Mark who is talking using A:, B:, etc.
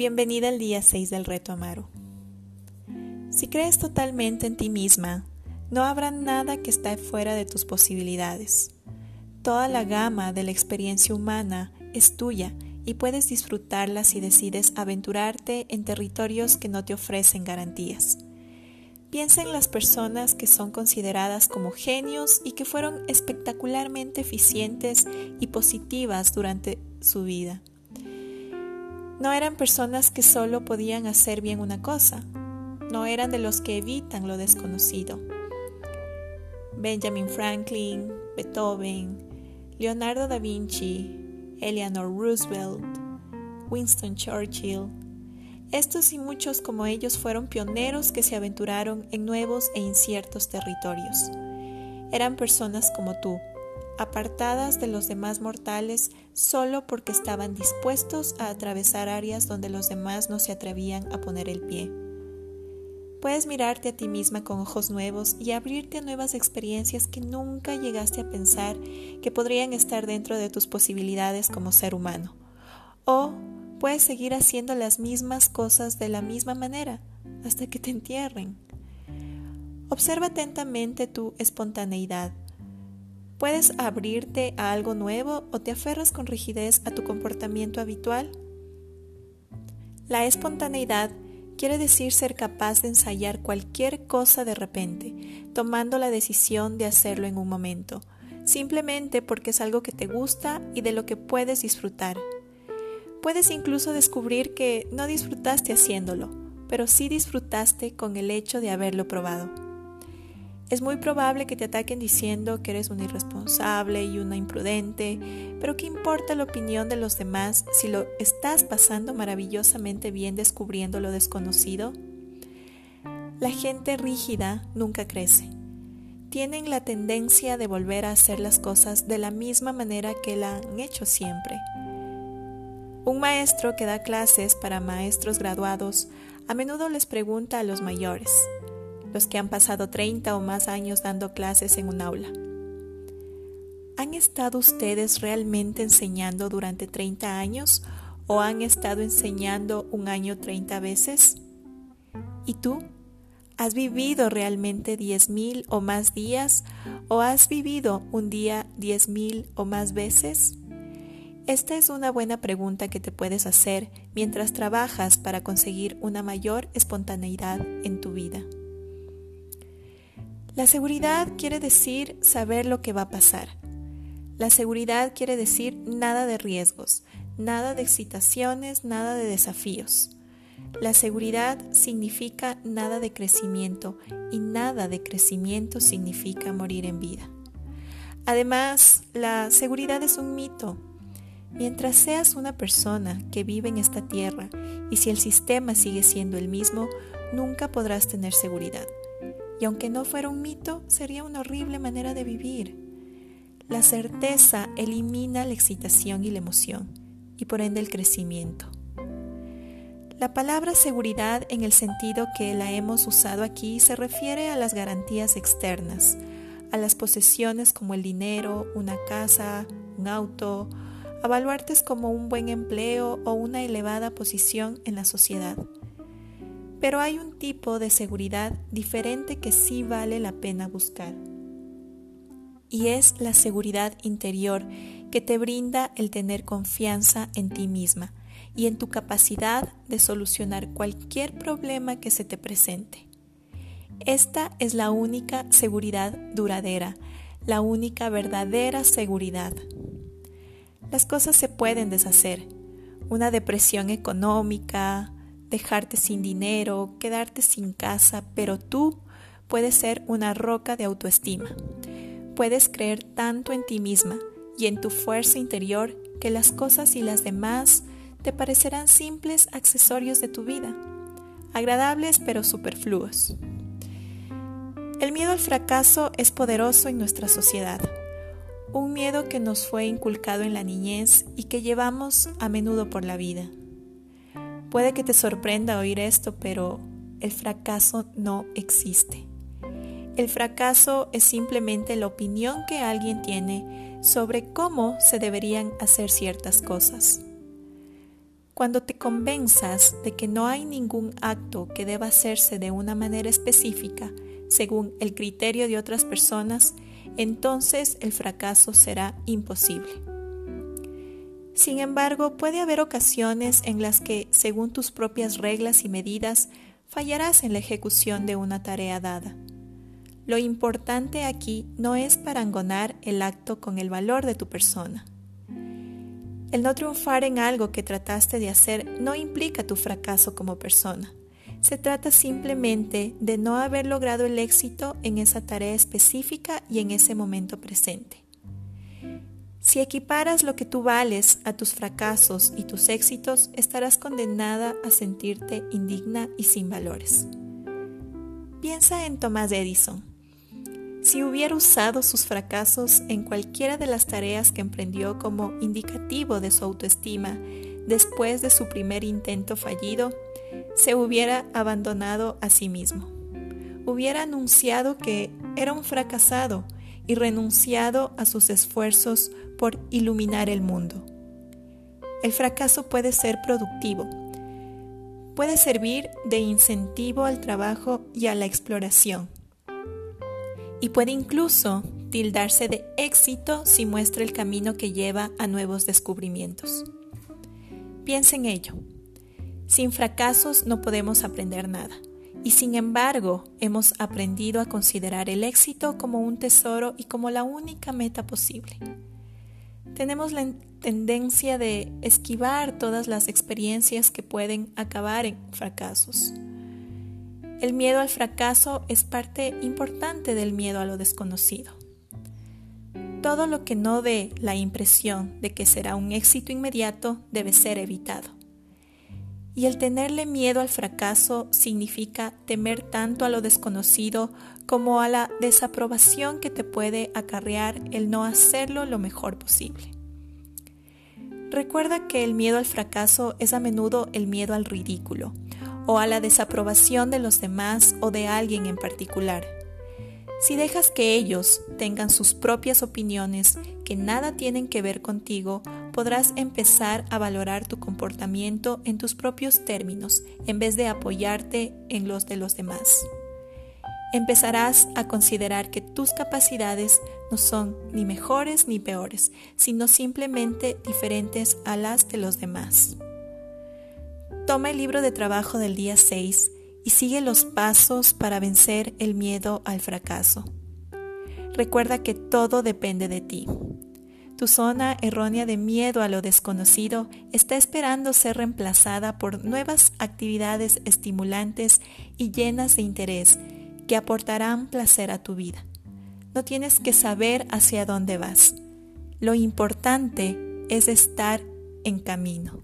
A: Bienvenida al día 6 del reto Amaru. Si crees totalmente en ti misma, no habrá nada que esté fuera de tus posibilidades. Toda la gama de la experiencia humana es tuya y puedes disfrutarla si decides aventurarte en territorios que no te ofrecen garantías. Piensa en las personas que son consideradas como genios y que fueron espectacularmente eficientes y positivas durante su vida. No eran personas que solo podían hacer bien una cosa, no eran de los que evitan lo desconocido. Benjamin Franklin, Beethoven, Leonardo da Vinci, Eleanor Roosevelt, Winston Churchill, estos y muchos como ellos fueron pioneros que se aventuraron en nuevos e inciertos territorios. Eran personas como tú, apartadas de los demás mortales solo porque estaban dispuestos a atravesar áreas donde los demás no se atrevían a poner el pie. Puedes mirarte a ti misma con ojos nuevos y abrirte a nuevas experiencias que nunca llegaste a pensar que podrían estar dentro de tus posibilidades como ser humano. O puedes seguir haciendo las mismas cosas de la misma manera hasta que te entierren. Observa atentamente tu espontaneidad, ¿Puedes abrirte a algo nuevo o te aferras con rigidez a tu comportamiento habitual? La espontaneidad quiere decir ser capaz de ensayar cualquier cosa de repente, tomando la decisión de hacerlo en un momento, simplemente porque es algo que te gusta y de lo que puedes disfrutar. Puedes incluso descubrir que no disfrutaste haciéndolo, pero sí disfrutaste con el hecho de haberlo probado. Es muy probable que te ataquen diciendo que eres un irresponsable y una imprudente, pero ¿qué importa la opinión de los demás si lo estás pasando maravillosamente bien descubriendo lo desconocido? La gente rígida nunca crece. Tienen la tendencia de volver a hacer las cosas de la misma manera que la han hecho siempre. Un maestro que da clases para maestros graduados a menudo les pregunta a los mayores, los que han pasado 30 o más años dando clases en un aula. ¿Han estado ustedes realmente enseñando durante 30 años o han estado enseñando un año 30 veces? ¿Y tú? ¿Has vivido realmente 10.000 o más días o has vivido un día 10.000 o más veces? Esta es una buena pregunta que te puedes hacer mientras trabajas para conseguir una mayor espontaneidad en tu vida. La seguridad quiere decir saber lo que va a pasar. La seguridad quiere decir nada de riesgos, nada de excitaciones, nada de desafíos. La seguridad significa nada de crecimiento y nada de crecimiento significa morir en vida. Además, la seguridad es un mito. Mientras seas una persona que vive en esta tierra y si el sistema sigue siendo el mismo, nunca podrás tener seguridad y aunque no fuera un mito, sería una horrible manera de vivir. La certeza elimina la excitación y la emoción, y por ende el crecimiento. La palabra seguridad en el sentido que la hemos usado aquí se refiere a las garantías externas, a las posesiones como el dinero, una casa, un auto, a baluartes como un buen empleo o una elevada posición en la sociedad. Pero hay un tipo de seguridad diferente que sí vale la pena buscar. Y es la seguridad interior que te brinda el tener confianza en ti misma y en tu capacidad de solucionar cualquier problema que se te presente. Esta es la única seguridad duradera, la única verdadera seguridad. Las cosas se pueden deshacer. Una depresión económica, dejarte sin dinero, quedarte sin casa, pero tú puedes ser una roca de autoestima. Puedes creer tanto en ti misma y en tu fuerza interior que las cosas y las demás te parecerán simples accesorios de tu vida, agradables pero superfluos. El miedo al fracaso es poderoso en nuestra sociedad, un miedo que nos fue inculcado en la niñez y que llevamos a menudo por la vida. Puede que te sorprenda oír esto, pero el fracaso no existe. El fracaso es simplemente la opinión que alguien tiene sobre cómo se deberían hacer ciertas cosas. Cuando te convenzas de que no hay ningún acto que deba hacerse de una manera específica según el criterio de otras personas, entonces el fracaso será imposible. Sin embargo, puede haber ocasiones en las que, según tus propias reglas y medidas, fallarás en la ejecución de una tarea dada. Lo importante aquí no es parangonar el acto con el valor de tu persona. El no triunfar en algo que trataste de hacer no implica tu fracaso como persona. Se trata simplemente de no haber logrado el éxito en esa tarea específica y en ese momento presente. Si equiparas lo que tú vales a tus fracasos y tus éxitos, estarás condenada a sentirte indigna y sin valores. Piensa en Thomas Edison. Si hubiera usado sus fracasos en cualquiera de las tareas que emprendió como indicativo de su autoestima después de su primer intento fallido, se hubiera abandonado a sí mismo. Hubiera anunciado que era un fracasado y renunciado a sus esfuerzos por iluminar el mundo. El fracaso puede ser productivo, puede servir de incentivo al trabajo y a la exploración y puede incluso tildarse de éxito si muestra el camino que lleva a nuevos descubrimientos. Piensa en ello. Sin fracasos no podemos aprender nada, y sin embargo hemos aprendido a considerar el éxito como un tesoro y como la única meta posible. Tenemos la tendencia de esquivar todas las experiencias que pueden acabar en fracasos el miedo al fracaso es parte importante del miedo a lo desconocido. Todo lo que no dé la impresión de que será un éxito inmediato debe ser evitado. Y el tenerle miedo al fracaso significa temer tanto a lo desconocido como a la desaprobación que te puede acarrear el no hacerlo lo mejor posible. Recuerda que el miedo al fracaso es a menudo el miedo al ridículo, o a la desaprobación de los demás o de alguien en particular. Si dejas que ellos tengan sus propias opiniones que nada tienen que ver contigo, podrás empezar a valorar tu comportamiento en tus propios términos en vez de apoyarte en los de los demás. Empezarás a considerar que tus capacidades no son ni mejores ni peores, sino simplemente diferentes a las de los demás. Toma el libro de trabajo del día 6 y sigue los pasos para vencer el miedo al fracaso. Recuerda que todo depende de ti. Tu zona errónea de miedo a lo desconocido está esperando ser reemplazada por nuevas actividades estimulantes y llenas de interés que aportarán placer a tu vida. No tienes que saber hacia dónde vas. Lo importante es estar en camino.